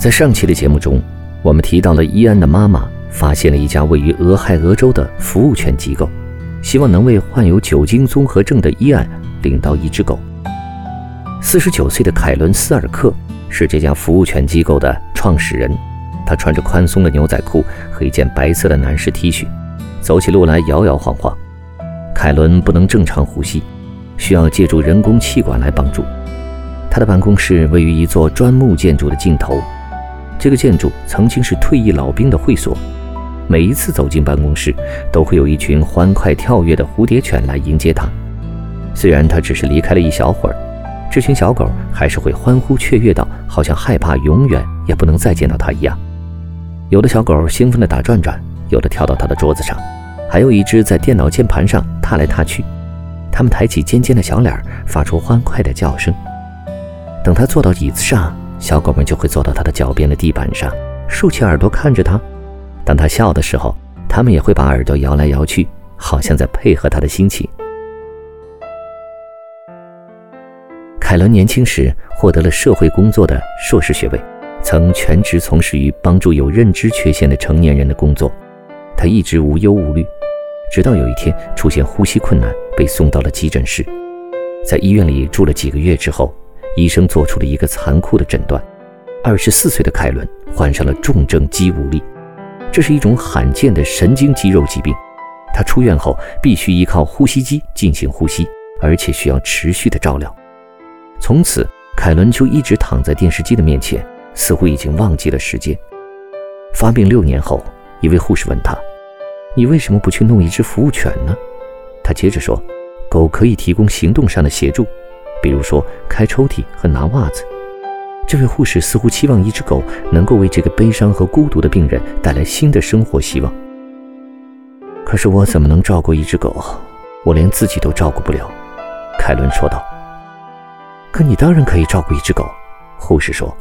在上期的节目中，我们提到了伊安的妈妈发现了一家位于俄亥俄州的服务犬机构，希望能为患有酒精综合症的伊安领到一只狗。四十九岁的凯伦斯尔克是这家服务犬机构的创始人，他穿着宽松的牛仔裤和一件白色的男士 T 恤，走起路来摇摇晃晃。凯伦不能正常呼吸，需要借助人工气管来帮助。他的办公室位于一座砖木建筑的尽头。这个建筑曾经是退役老兵的会所，每一次走进办公室，都会有一群欢快跳跃的蝴蝶犬来迎接他。虽然他只是离开了一小会儿，这群小狗还是会欢呼雀跃到，好像害怕永远也不能再见到他一样。有的小狗兴奋地打转转，有的跳到他的桌子上，还有一只在电脑键盘上踏来踏去。它们抬起尖尖的小脸，发出欢快的叫声。等他坐到椅子上。小狗们就会坐到他的脚边的地板上，竖起耳朵看着他。当他笑的时候，它们也会把耳朵摇来摇去，好像在配合他的心情。凯伦年轻时获得了社会工作的硕士学位，曾全职从事于帮助有认知缺陷的成年人的工作。他一直无忧无虑，直到有一天出现呼吸困难，被送到了急诊室。在医院里住了几个月之后。医生做出了一个残酷的诊断：二十四岁的凯伦患上了重症肌无力，这是一种罕见的神经肌肉疾病。他出院后必须依靠呼吸机进行呼吸，而且需要持续的照料。从此，凯伦就一直躺在电视机的面前，似乎已经忘记了时间。发病六年后，一位护士问他：“你为什么不去弄一只服务犬呢？”他接着说：“狗可以提供行动上的协助。”比如说开抽屉和拿袜子，这位护士似乎期望一只狗能够为这个悲伤和孤独的病人带来新的生活希望。可是我怎么能照顾一只狗？我连自己都照顾不了。”凯伦说道。“可你当然可以照顾一只狗。”护士说。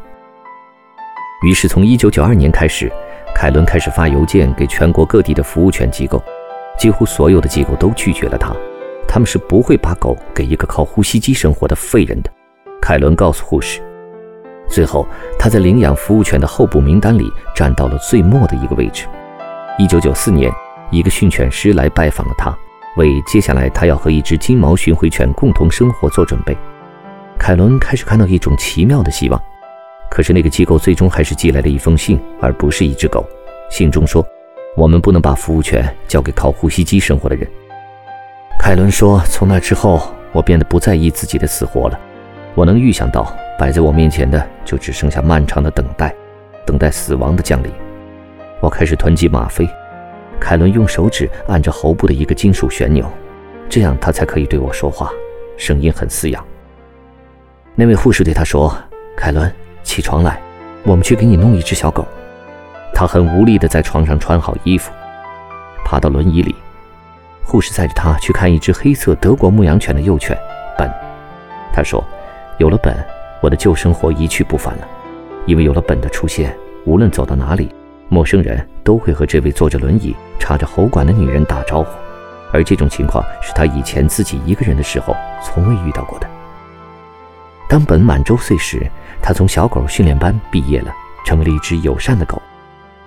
于是从1992年开始，凯伦开始发邮件给全国各地的服务犬机构，几乎所有的机构都拒绝了他。他们是不会把狗给一个靠呼吸机生活的废人的，凯伦告诉护士。最后，他在领养服务犬的候补名单里站到了最末的一个位置。一九九四年，一个训犬师来拜访了他，为接下来他要和一只金毛巡回犬共同生活做准备。凯伦开始看到一种奇妙的希望，可是那个机构最终还是寄来了一封信，而不是一只狗。信中说：“我们不能把服务犬交给靠呼吸机生活的人。”凯伦说：“从那之后，我变得不在意自己的死活了。我能预想到，摆在我面前的就只剩下漫长的等待，等待死亡的降临。我开始囤积吗啡。”凯伦用手指按着喉部的一个金属旋钮，这样他才可以对我说话，声音很嘶哑。那位护士对他说：“凯伦，起床来，我们去给你弄一只小狗。”他很无力地在床上穿好衣服，爬到轮椅里。护士载着他去看一只黑色德国牧羊犬的幼犬，本。他说：“有了本，我的旧生活一去不返了。因为有了本的出现，无论走到哪里，陌生人都会和这位坐着轮椅、插着喉管的女人打招呼。而这种情况是他以前自己一个人的时候从未遇到过的。当本满周岁时，他从小狗训练班毕业了，成为了一只友善的狗。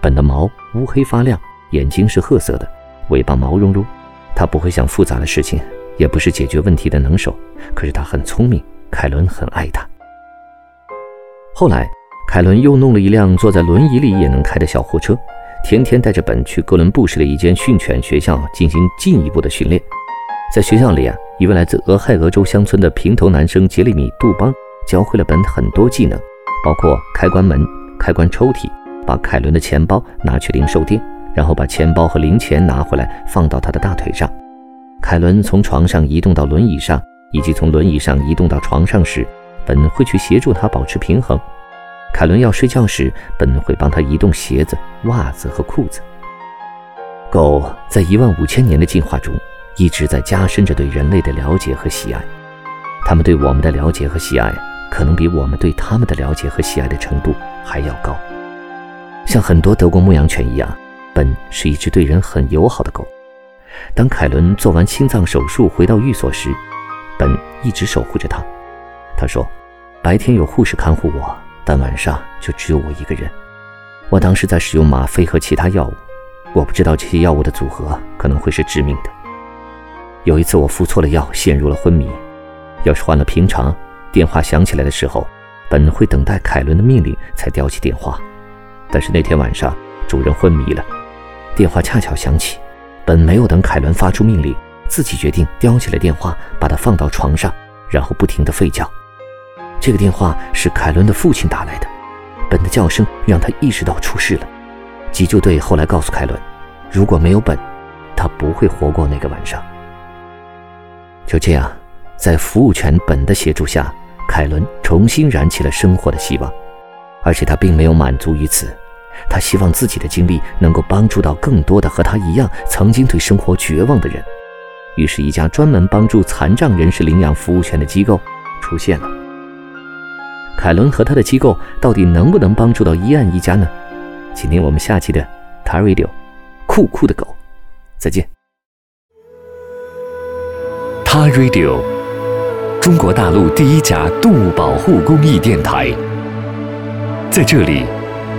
本的毛乌黑发亮，眼睛是褐色的，尾巴毛茸茸。”他不会想复杂的事情，也不是解决问题的能手，可是他很聪明。凯伦很爱他。后来，凯伦又弄了一辆坐在轮椅里也能开的小货车，天天带着本去哥伦布市的一间训犬学校进行进一步的训练。在学校里啊，一位来自俄亥俄州乡村的平头男生杰里米·杜邦教会了本很多技能，包括开关门、开关抽屉、把凯伦的钱包拿去零售店。然后把钱包和零钱拿回来，放到他的大腿上。凯伦从床上移动到轮椅上，以及从轮椅上移动到床上时，本会去协助他保持平衡。凯伦要睡觉时，本会帮他移动鞋子、袜子和裤子。狗在一万五千年的进化中，一直在加深着对人类的了解和喜爱。它们对我们的了解和喜爱，可能比我们对他们的了解和喜爱的程度还要高。像很多德国牧羊犬一样，本是一只对人很友好的狗。当凯伦做完心脏手术回到寓所时，本一直守护着他。他说：“白天有护士看护我，但晚上就只有我一个人。我当时在使用吗啡和其他药物，我不知道这些药物的组合可能会是致命的。有一次我服错了药，陷入了昏迷。要是换了平常，电话响起来的时候，本会等待凯伦的命令才叼起电话。但是那天晚上，主人昏迷了，电话恰巧响起。”本没有等凯伦发出命令，自己决定叼起了电话，把它放到床上，然后不停地吠叫。这个电话是凯伦的父亲打来的，本的叫声让他意识到出事了。急救队后来告诉凯伦，如果没有本，他不会活过那个晚上。就这样，在服务犬本的协助下，凯伦重新燃起了生活的希望，而且他并没有满足于此。他希望自己的经历能够帮助到更多的和他一样曾经对生活绝望的人，于是，一家专门帮助残障人士领养服务犬的机构出现了。凯伦和他的机构到底能不能帮助到伊安一家呢？请听我们下期的《t a Radio》，酷酷的狗，再见。t a Radio，中国大陆第一家动物保护公益电台，在这里。